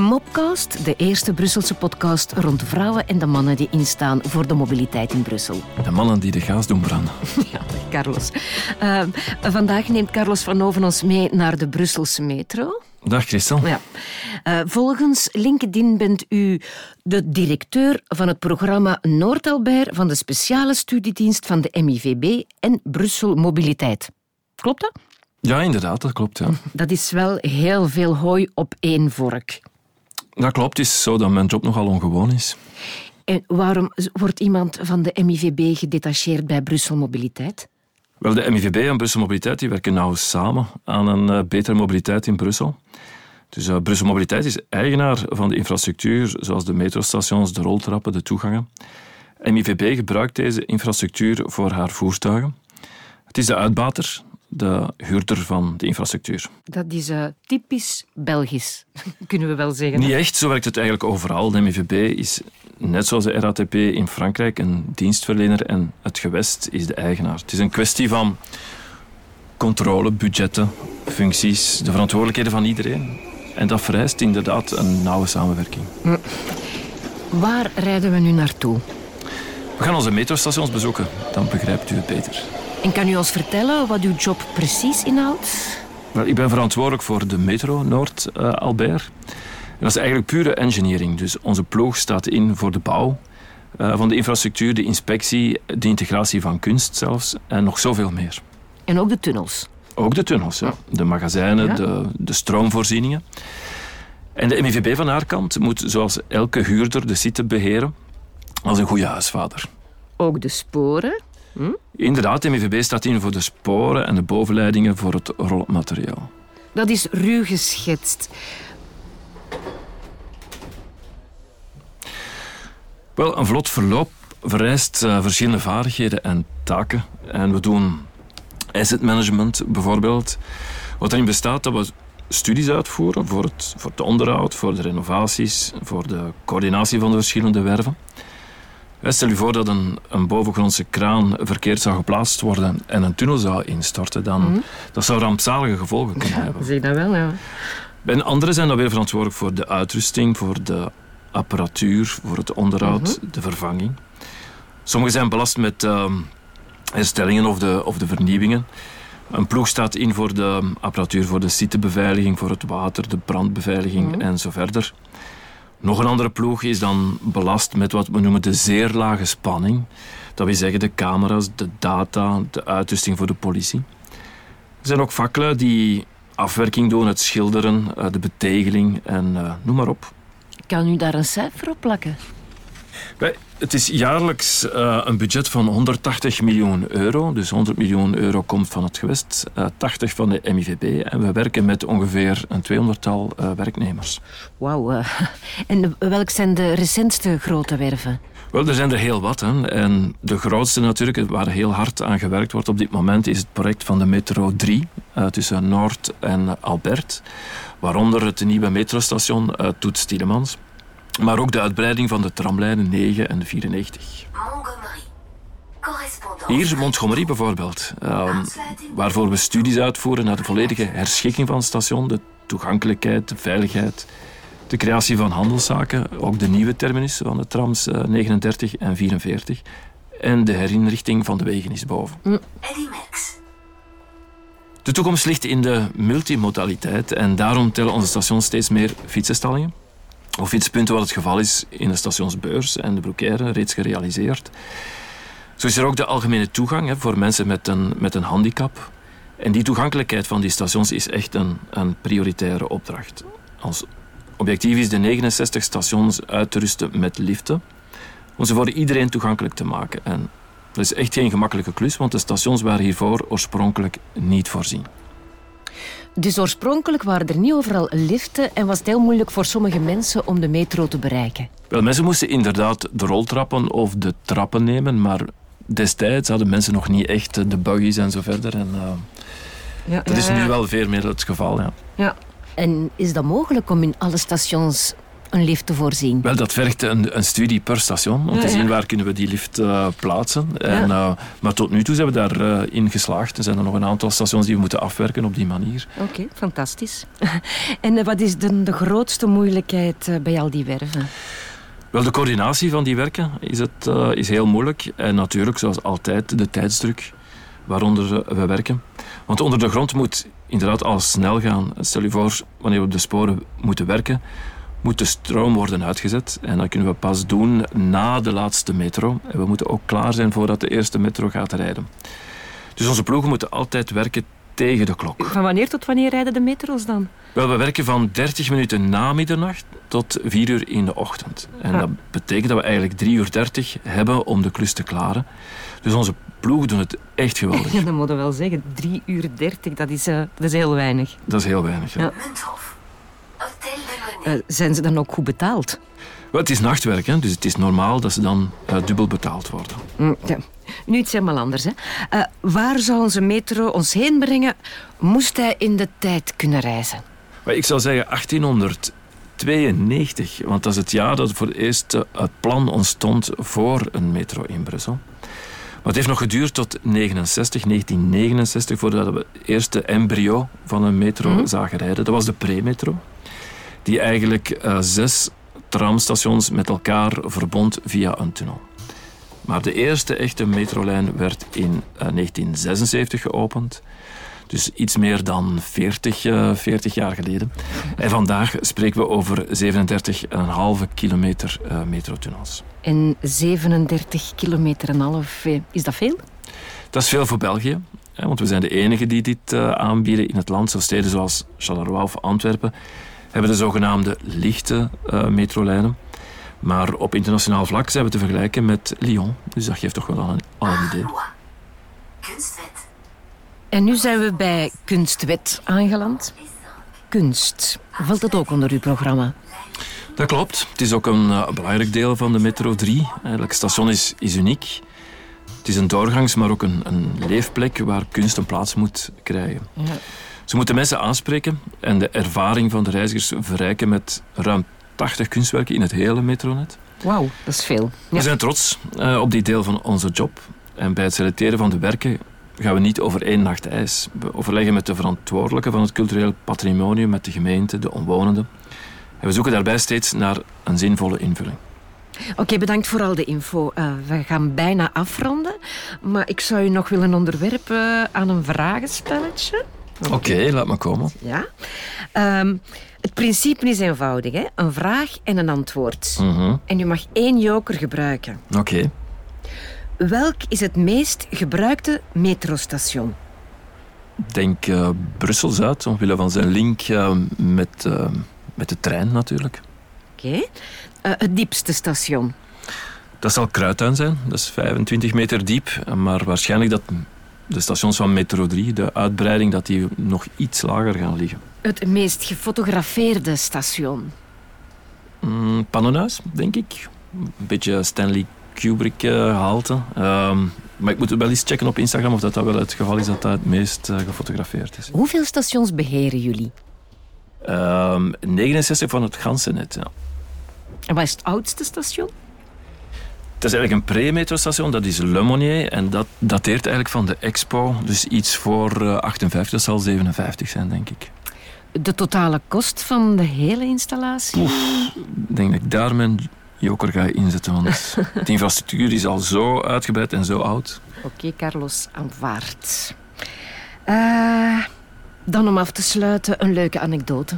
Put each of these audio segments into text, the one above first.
Mopcast, de eerste Brusselse podcast rond vrouwen en de mannen die instaan voor de mobiliteit in Brussel. De mannen die de gaas doen branden. Ja, Carlos. Uh, vandaag neemt Carlos van Oven ons mee naar de Brusselse metro. Dag Christel. Ja. Uh, volgens LinkedIn bent u de directeur van het programma Noord-Albert van de speciale studiedienst van de MIVB en Brussel Mobiliteit. Klopt dat? Ja, inderdaad, dat klopt. Ja. Dat is wel heel veel hooi op één vork. Dat klopt, het is zo dat mijn job nogal ongewoon is. En waarom wordt iemand van de MIVB gedetacheerd bij Brussel Mobiliteit? Wel, de MIVB en Brussel Mobiliteit die werken nauw samen aan een uh, betere mobiliteit in Brussel. Dus uh, Brussel Mobiliteit is eigenaar van de infrastructuur, zoals de metrostations, de roltrappen, de toegangen. MIVB gebruikt deze infrastructuur voor haar voertuigen. Het is de uitbater, de huurder van de infrastructuur. Dat is uh, typisch Belgisch, kunnen we wel zeggen. Niet echt, zo werkt het eigenlijk overal. De MIVB is, net zoals de RATP in Frankrijk, een dienstverlener en het gewest is de eigenaar. Het is een kwestie van controle, budgetten, functies, de verantwoordelijkheden van iedereen. En dat vereist inderdaad een nauwe samenwerking. Hm. Waar rijden we nu naartoe? We gaan onze metrostations bezoeken, dan begrijpt u het beter. En kan u ons vertellen wat uw job precies inhoudt? Wel, ik ben verantwoordelijk voor de metro Noord-Albert. Uh, dat is eigenlijk pure engineering. Dus onze ploeg staat in voor de bouw uh, van de infrastructuur, de inspectie, de integratie van kunst zelfs en nog zoveel meer. En ook de tunnels? Ook de tunnels, ja. De magazijnen, ja. de, de stroomvoorzieningen. En de MIVB van haar kant moet, zoals elke huurder, de site beheren als een goede huisvader. Ook de sporen? Hm? Inderdaad, de MVB staat in voor de sporen en de bovenleidingen voor het rolmateriaal. Dat is ruw geschetst. Wel, een vlot verloop vereist uh, verschillende vaardigheden en taken. En we doen asset management bijvoorbeeld. Wat erin bestaat dat we studies uitvoeren voor het, voor het onderhoud, voor de renovaties, voor de coördinatie van de verschillende werven. Stel je voor dat een, een bovengrondse kraan verkeerd zou geplaatst worden en een tunnel zou instorten, dan mm dat zou rampzalige gevolgen kunnen ja, hebben. Zeg dat wel, ja. En anderen zijn dan weer verantwoordelijk voor de uitrusting, voor de apparatuur, voor het onderhoud, mm -hmm. de vervanging. Sommigen zijn belast met uh, herstellingen of de, of de vernieuwingen. Een ploeg staat in voor de apparatuur voor de sitebeveiliging, voor het water, de brandbeveiliging mm -hmm. en zo verder. Nog een andere ploeg is dan belast met wat we noemen de zeer lage spanning. Dat wil zeggen de camera's, de data, de uitrusting voor de politie. Er zijn ook vaklui die afwerking doen, het schilderen, eh, de betegeling en uh, noem maar op. Kan u daar een cijfer op plakken? Het is jaarlijks uh, een budget van 180 miljoen euro. Dus 100 miljoen euro komt van het gewest, uh, 80 van de MIVB. En we werken met ongeveer een 200-tal uh, werknemers. Wauw. eh. en welk zijn de recentste grote werven? Wel, er zijn er heel wat. Hè. En de grootste natuurlijk, waar heel hard aan gewerkt wordt op dit moment, is het project van de Metro 3 uh, tussen Noord en Albert. Waaronder het nieuwe metrostation uh, Toets Tielemans. Maar ook de uitbreiding van de tramlijnen 9 en 94. Hier Montgomery bijvoorbeeld, um, waarvoor we studies uitvoeren naar de volledige herschikking van het station, de toegankelijkheid, de veiligheid, de creatie van handelszaken, ook de nieuwe terminus van de trams uh, 39 en 44 en de herinrichting van de wegen is boven. Mm. De toekomst ligt in de multimodaliteit en daarom tellen onze stations steeds meer fietsenstallingen of fietspunten wat het geval is in de stationsbeurs en de Broekaire reeds gerealiseerd. Zo is er ook de algemene toegang hè, voor mensen met een, met een handicap. En die toegankelijkheid van die stations is echt een, een prioritaire opdracht. Als objectief is de 69 stations uit te rusten met liften, om ze voor iedereen toegankelijk te maken. En dat is echt geen gemakkelijke klus, want de stations waren hiervoor oorspronkelijk niet voorzien. Dus oorspronkelijk waren er niet overal liften en was het heel moeilijk voor sommige mensen om de metro te bereiken. Wel, mensen moesten inderdaad de roltrappen of de trappen nemen, maar destijds hadden mensen nog niet echt de buggies en zo verder. En, uh, ja, dat is ja. nu wel veel meer het geval. Ja. ja. En is dat mogelijk om in alle stations een lift te voorzien? Wel, dat vergt een, een studie per station om te zien waar kunnen we die lift uh, plaatsen. En, uh, maar tot nu toe zijn we daarin uh, in geslaagd. Er zijn er nog een aantal stations die we moeten afwerken op die manier. Oké, okay, fantastisch. en wat is de, de grootste moeilijkheid bij al die werven? Wel, de coördinatie van die werken is, het, is heel moeilijk. En natuurlijk, zoals altijd, de tijdsdruk waaronder we werken. Want onder de grond moet inderdaad alles snel gaan. Stel je voor, wanneer we op de sporen moeten werken, moet de stroom worden uitgezet. En dat kunnen we pas doen na de laatste metro. En we moeten ook klaar zijn voordat de eerste metro gaat rijden. Dus onze ploegen moeten altijd werken tegen de klok. Van wanneer tot wanneer rijden de metro's dan? Wel, we werken van 30 minuten na middernacht tot 4 uur in de ochtend. En dat betekent dat we eigenlijk 3 uur 30 hebben om de klus te klaren. Dus onze ploegen doen het echt geweldig. Ja, dat moet je wel zeggen. 3 uur 30, dat is, uh, dat is heel weinig. Dat is heel weinig, ja. ja. Uh, zijn ze dan ook goed betaald? Wel, het is nachtwerk, hè, dus het is normaal dat ze dan uh, dubbel betaald worden. Mm, ja. Nu iets helemaal anders. Hè. Uh, waar zou onze metro ons heen brengen, moest hij in de tijd kunnen reizen? Maar ik zou zeggen 1892, want dat is het jaar dat voor het eerst het plan ontstond voor een metro in Brussel. Maar het heeft nog geduurd tot 69, 1969 voordat we het eerste embryo van een metro mm. zagen rijden. Dat was de pre-metro, die eigenlijk uh, zes tramstations met elkaar verbond via een tunnel. Maar de eerste echte metrolijn werd in uh, 1976 geopend. Dus iets meer dan 40, uh, 40 jaar geleden. En vandaag spreken we over 37,5 kilometer uh, metrotunnels. En 37 kilometer en half, eh, is dat veel? Dat is veel voor België. Want we zijn de enigen die dit aanbieden in het land. Zo steden zoals Charleroi of Antwerpen hebben de zogenaamde lichte uh, metrolijnen. Maar op internationaal vlak zijn we te vergelijken met Lyon. Dus dat geeft toch wel al een, al een idee. Kunstwet. En nu zijn we bij Kunstwet aangeland. Kunst. Valt dat ook onder uw programma? Dat klopt. Het is ook een uh, belangrijk deel van de Metro 3. Het station is, is uniek. Het is een doorgangs, maar ook een, een leefplek waar kunst een plaats moet krijgen. Ja. Ze moeten mensen aanspreken en de ervaring van de reizigers verrijken met ruim 80 kunstwerken in het hele metronet. Wauw, dat is veel. Ja. We zijn trots uh, op die deel van onze job. En bij het selecteren van de werken gaan we niet over één nacht ijs. We overleggen met de verantwoordelijke van het cultureel patrimonium, met de gemeente, de omwonenden. En we zoeken daarbij steeds naar een zinvolle invulling. Oké, bedankt voor al de info. Uh, we gaan bijna afronden. Maar ik zou u nog willen onderwerpen aan een vragenspelletje. Oké, okay, laat maar komen. Ja. Um, het principe is eenvoudig. Hè? Een vraag en een antwoord. Mm -hmm. En u mag één joker gebruiken. Oké. Okay. Welk is het meest gebruikte metrostation? Denk uh, Brussel-Zuid, omwille van zijn link uh, met, uh, met de trein natuurlijk. Oké. Okay. het diepste station? Dat zal Kruituin zijn. Dat is 25 meter diep. Maar waarschijnlijk dat de stations van Metro 3, de uitbreiding, dat die nog iets lager gaan liggen. Het meest gefotografeerde station? Mm, Pannenhuis, denk ik. Een beetje Stanley Kubrick-halte. Uh, maar ik moet wel eens checken op Instagram of dat, dat wel het geval is dat dat het meest uh, gefotografeerd is. Hoeveel stations beheren jullie? 69 ehm, van het ganse net, ja. En wat is het oudste station? Het is eigenlijk een pre-metrostation, dat is Le Monnier. En dat dateert eigenlijk van de Expo. Dus iets voor uh, 58, dat zal 57 zijn, denk ik. De totale kost van de hele installatie? Oef, ik denk dat ik daar mijn joker ga inzetten. Want de infrastructuur is al zo uitgebreid en zo oud. Oké, Carlos, aanvaard. Uh, dan om af te sluiten, een leuke anekdote.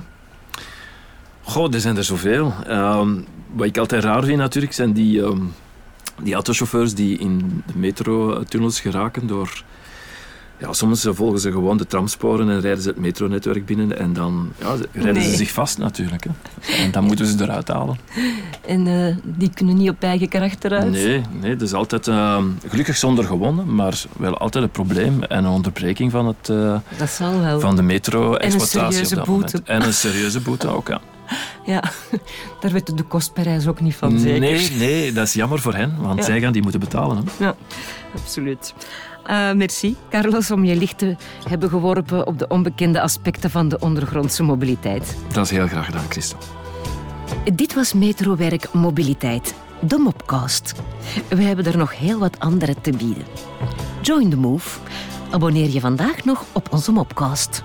Goh, er zijn er zoveel. Uh, wat ik altijd raar vind natuurlijk, zijn die, uh, die autochauffeurs die in de metrotunnels geraken door ja, soms volgen ze gewoon de tramsporen en rijden ze het metronetwerk binnen en dan ja, rijden ze zich vast natuurlijk. Hè. En dan moeten ze eruit halen. En uh, die kunnen niet op eigen kracht eruit? Nee, nee dat is altijd uh, gelukkig zonder gewonnen, maar wel altijd een probleem en een onderbreking van, het, uh, dat zal wel. van de metro-exploitatie. En een serieuze boete. En een serieuze boete ook, ja. Ja, daar weet de kostprijs ook niet van, zeker? Nee, nee, dat is jammer voor hen, want ja. zij gaan die moeten betalen. Hè. Ja, absoluut. Uh, merci, Carlos, om je licht te hebben geworpen op de onbekende aspecten van de ondergrondse mobiliteit. Dat is heel graag gedaan, Christel. Dit was Metrowerk Mobiliteit, de Mopcast. We hebben er nog heel wat andere te bieden. Join the move. Abonneer je vandaag nog op onze Mopcast.